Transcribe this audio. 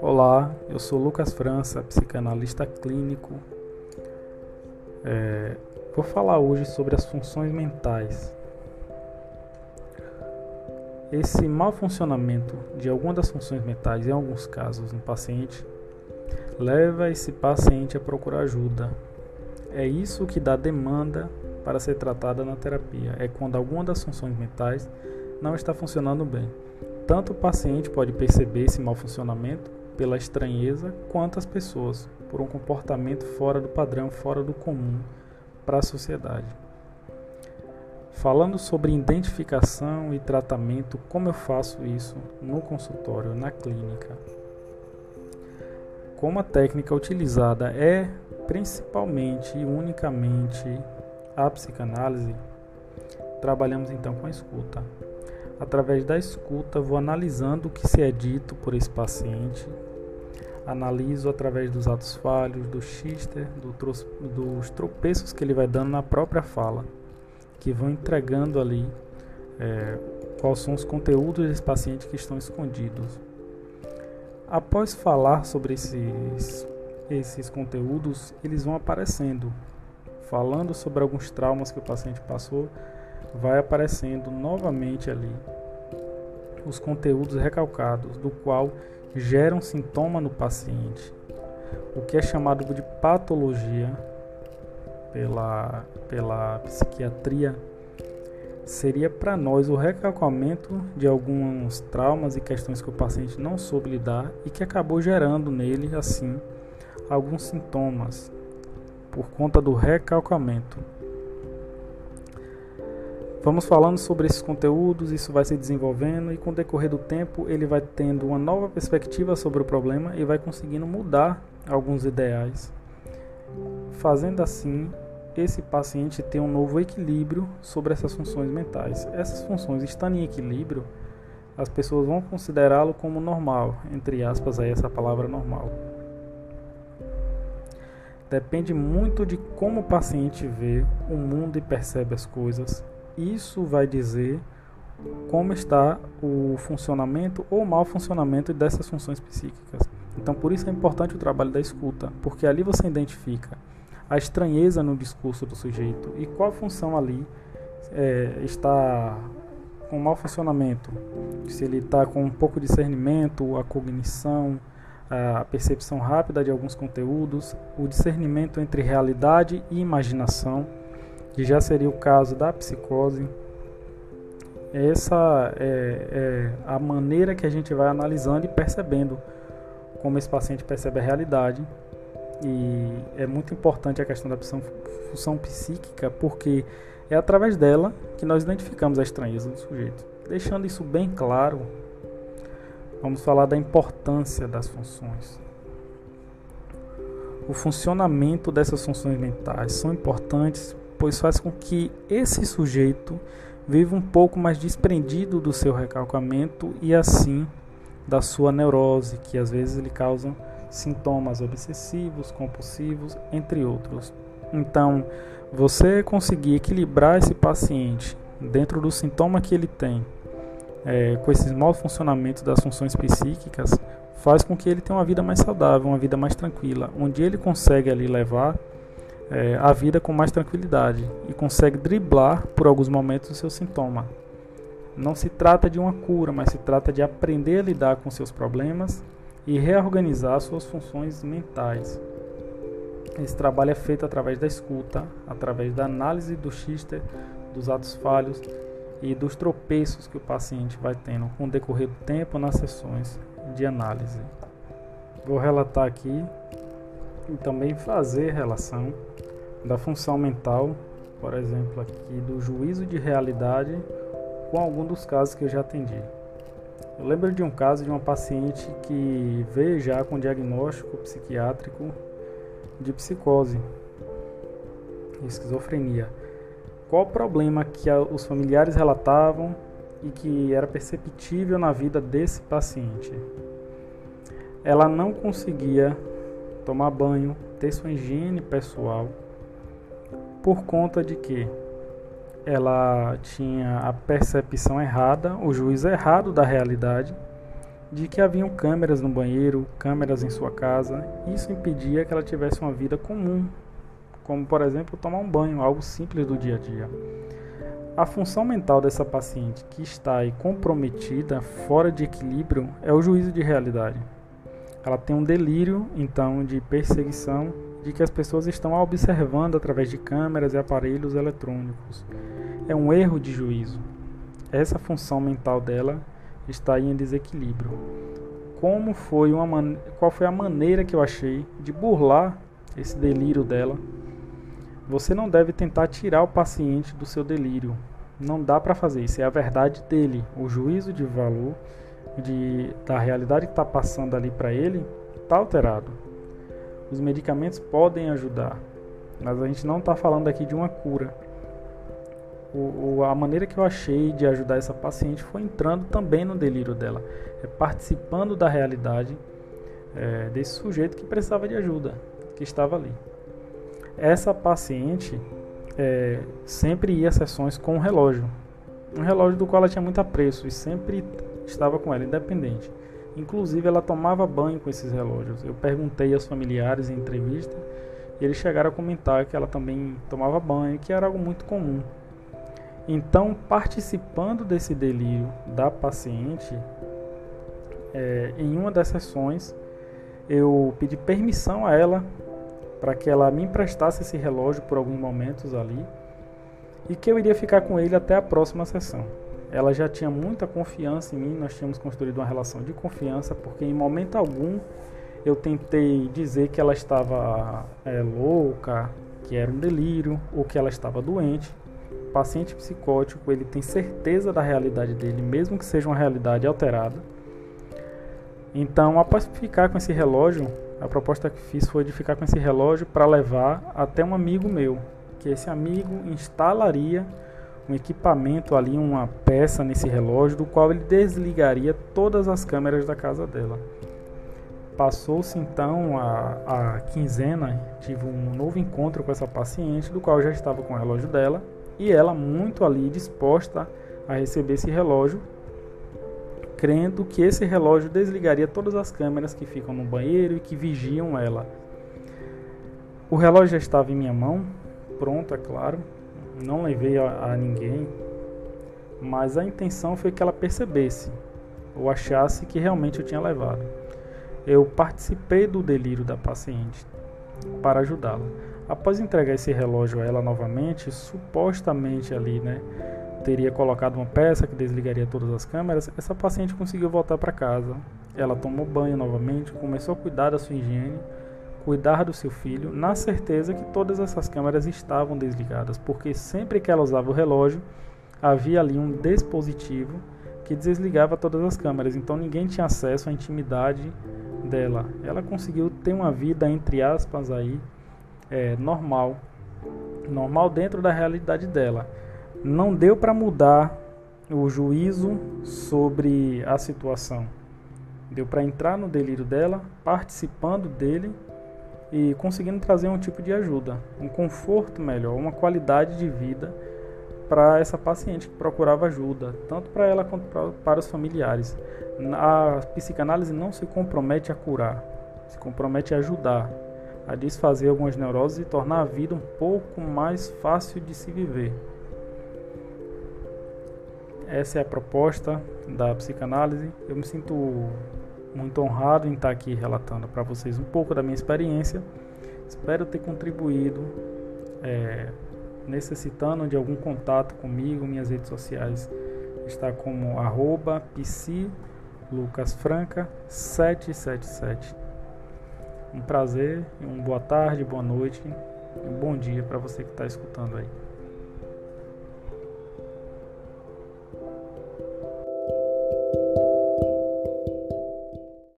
Olá, eu sou Lucas França, psicanalista clínico. É, vou falar hoje sobre as funções mentais. Esse mau funcionamento de alguma das funções mentais, em alguns casos no paciente, leva esse paciente a procurar ajuda. É isso que dá demanda para ser tratada na terapia. É quando alguma das funções mentais não está funcionando bem. Tanto o paciente pode perceber esse mau funcionamento pela estranheza, quanto as pessoas por um comportamento fora do padrão, fora do comum para a sociedade. Falando sobre identificação e tratamento, como eu faço isso no consultório, na clínica. Como a técnica utilizada é principalmente e unicamente a psicanálise, trabalhamos então com a escuta. Através da escuta, vou analisando o que se é dito por esse paciente, analiso através dos atos falhos, do xister, do dos tropeços que ele vai dando na própria fala, que vão entregando ali é, quais são os conteúdos desse paciente que estão escondidos. Após falar sobre esses, esses conteúdos, eles vão aparecendo. Falando sobre alguns traumas que o paciente passou, vai aparecendo novamente ali os conteúdos recalcados, do qual gera um sintoma no paciente, o que é chamado de patologia pela, pela psiquiatria seria para nós o recalcamento de alguns traumas e questões que o paciente não soube lidar e que acabou gerando nele, assim, alguns sintomas por conta do recalcamento. Vamos falando sobre esses conteúdos, isso vai se desenvolvendo e com o decorrer do tempo ele vai tendo uma nova perspectiva sobre o problema e vai conseguindo mudar alguns ideais. Fazendo assim, esse paciente tem um novo equilíbrio sobre essas funções mentais. Essas funções estando em equilíbrio, as pessoas vão considerá-lo como normal, entre aspas aí essa palavra normal. Depende muito de como o paciente vê o mundo e percebe as coisas. Isso vai dizer como está o funcionamento ou mau funcionamento dessas funções psíquicas. Então, por isso é importante o trabalho da escuta, porque ali você identifica a estranheza no discurso do sujeito e qual função ali é, está com mau funcionamento. Se ele está com um pouco de discernimento, a cognição, a percepção rápida de alguns conteúdos, o discernimento entre realidade e imaginação, que já seria o caso da psicose. Essa é, é a maneira que a gente vai analisando e percebendo como esse paciente percebe a realidade e é muito importante a questão da função psíquica, porque é através dela que nós identificamos a estranheza do sujeito. Deixando isso bem claro, vamos falar da importância das funções. O funcionamento dessas funções mentais são importantes, pois faz com que esse sujeito viva um pouco mais desprendido do seu recalcamento e assim da sua neurose, que às vezes lhe causam sintomas obsessivos, compulsivos, entre outros. Então, você conseguir equilibrar esse paciente dentro do sintoma que ele tem, é, com esses maus funcionamentos das funções psíquicas, faz com que ele tenha uma vida mais saudável, uma vida mais tranquila, onde ele consegue ali levar é, a vida com mais tranquilidade e consegue driblar por alguns momentos o seu sintoma. Não se trata de uma cura, mas se trata de aprender a lidar com seus problemas e reorganizar suas funções mentais. Esse trabalho é feito através da escuta, através da análise do xister, dos atos falhos e dos tropeços que o paciente vai tendo com o decorrer do tempo nas sessões de análise. Vou relatar aqui e também fazer relação da função mental, por exemplo, aqui do juízo de realidade com algum dos casos que eu já atendi. Eu lembro de um caso de uma paciente que veio já com diagnóstico psiquiátrico de psicose, esquizofrenia. Qual o problema que os familiares relatavam e que era perceptível na vida desse paciente? Ela não conseguia tomar banho, ter sua higiene pessoal, por conta de que ela tinha a percepção errada, o juízo errado da realidade, de que haviam câmeras no banheiro, câmeras em sua casa. Isso impedia que ela tivesse uma vida comum, como por exemplo tomar um banho, algo simples do dia a dia. A função mental dessa paciente que está aí comprometida, fora de equilíbrio, é o juízo de realidade. Ela tem um delírio, então, de perseguição de que as pessoas estão observando através de câmeras e aparelhos eletrônicos. É um erro de juízo. Essa função mental dela está em desequilíbrio. Como foi uma man... Qual foi a maneira que eu achei de burlar esse delírio dela? Você não deve tentar tirar o paciente do seu delírio. Não dá para fazer isso. É a verdade dele. O juízo de valor de, da realidade que está passando ali para ele está alterado. Os medicamentos podem ajudar, mas a gente não está falando aqui de uma cura. O, o, a maneira que eu achei de ajudar essa paciente foi entrando também no delírio dela, é participando da realidade é, desse sujeito que precisava de ajuda, que estava ali. Essa paciente é, sempre ia a sessões com um relógio, um relógio do qual ela tinha muito apreço e sempre estava com ela, independente. Inclusive, ela tomava banho com esses relógios. Eu perguntei aos familiares em entrevista e eles chegaram a comentar que ela também tomava banho, que era algo muito comum. Então, participando desse delírio da paciente, é, em uma das sessões, eu pedi permissão a ela para que ela me emprestasse esse relógio por alguns momentos ali e que eu iria ficar com ele até a próxima sessão ela já tinha muita confiança em mim, nós tínhamos construído uma relação de confiança, porque em momento algum eu tentei dizer que ela estava é, louca, que era um delírio, ou que ela estava doente. O paciente psicótico, ele tem certeza da realidade dele, mesmo que seja uma realidade alterada. Então, após ficar com esse relógio, a proposta que fiz foi de ficar com esse relógio para levar até um amigo meu, que esse amigo instalaria um equipamento ali, uma peça nesse relógio, do qual ele desligaria todas as câmeras da casa dela. Passou-se então a, a quinzena, tive um novo encontro com essa paciente, do qual já estava com o relógio dela, e ela muito ali disposta a receber esse relógio, crendo que esse relógio desligaria todas as câmeras que ficam no banheiro e que vigiam ela. O relógio já estava em minha mão, pronto, é claro, não levei a, a ninguém, mas a intenção foi que ela percebesse ou achasse que realmente eu tinha levado. Eu participei do delírio da paciente para ajudá-la. Após entregar esse relógio a ela novamente, supostamente ali, né, teria colocado uma peça que desligaria todas as câmeras, essa paciente conseguiu voltar para casa. Ela tomou banho novamente, começou a cuidar da sua higiene cuidar do seu filho, na certeza que todas essas câmeras estavam desligadas, porque sempre que ela usava o relógio, havia ali um dispositivo que desligava todas as câmeras, então ninguém tinha acesso à intimidade dela. Ela conseguiu ter uma vida entre aspas aí é, normal, normal dentro da realidade dela. Não deu para mudar o juízo sobre a situação. Deu para entrar no delírio dela, participando dele e conseguindo trazer um tipo de ajuda, um conforto melhor, uma qualidade de vida para essa paciente que procurava ajuda, tanto para ela quanto pra, para os familiares. A psicanálise não se compromete a curar, se compromete a ajudar, a desfazer algumas neuroses e tornar a vida um pouco mais fácil de se viver. Essa é a proposta da psicanálise. Eu me sinto muito honrado em estar aqui relatando para vocês um pouco da minha experiência. Espero ter contribuído, é, necessitando de algum contato comigo, minhas redes sociais está como arroba psilucasfranca777. Um prazer, uma boa tarde, boa noite um bom dia para você que está escutando aí.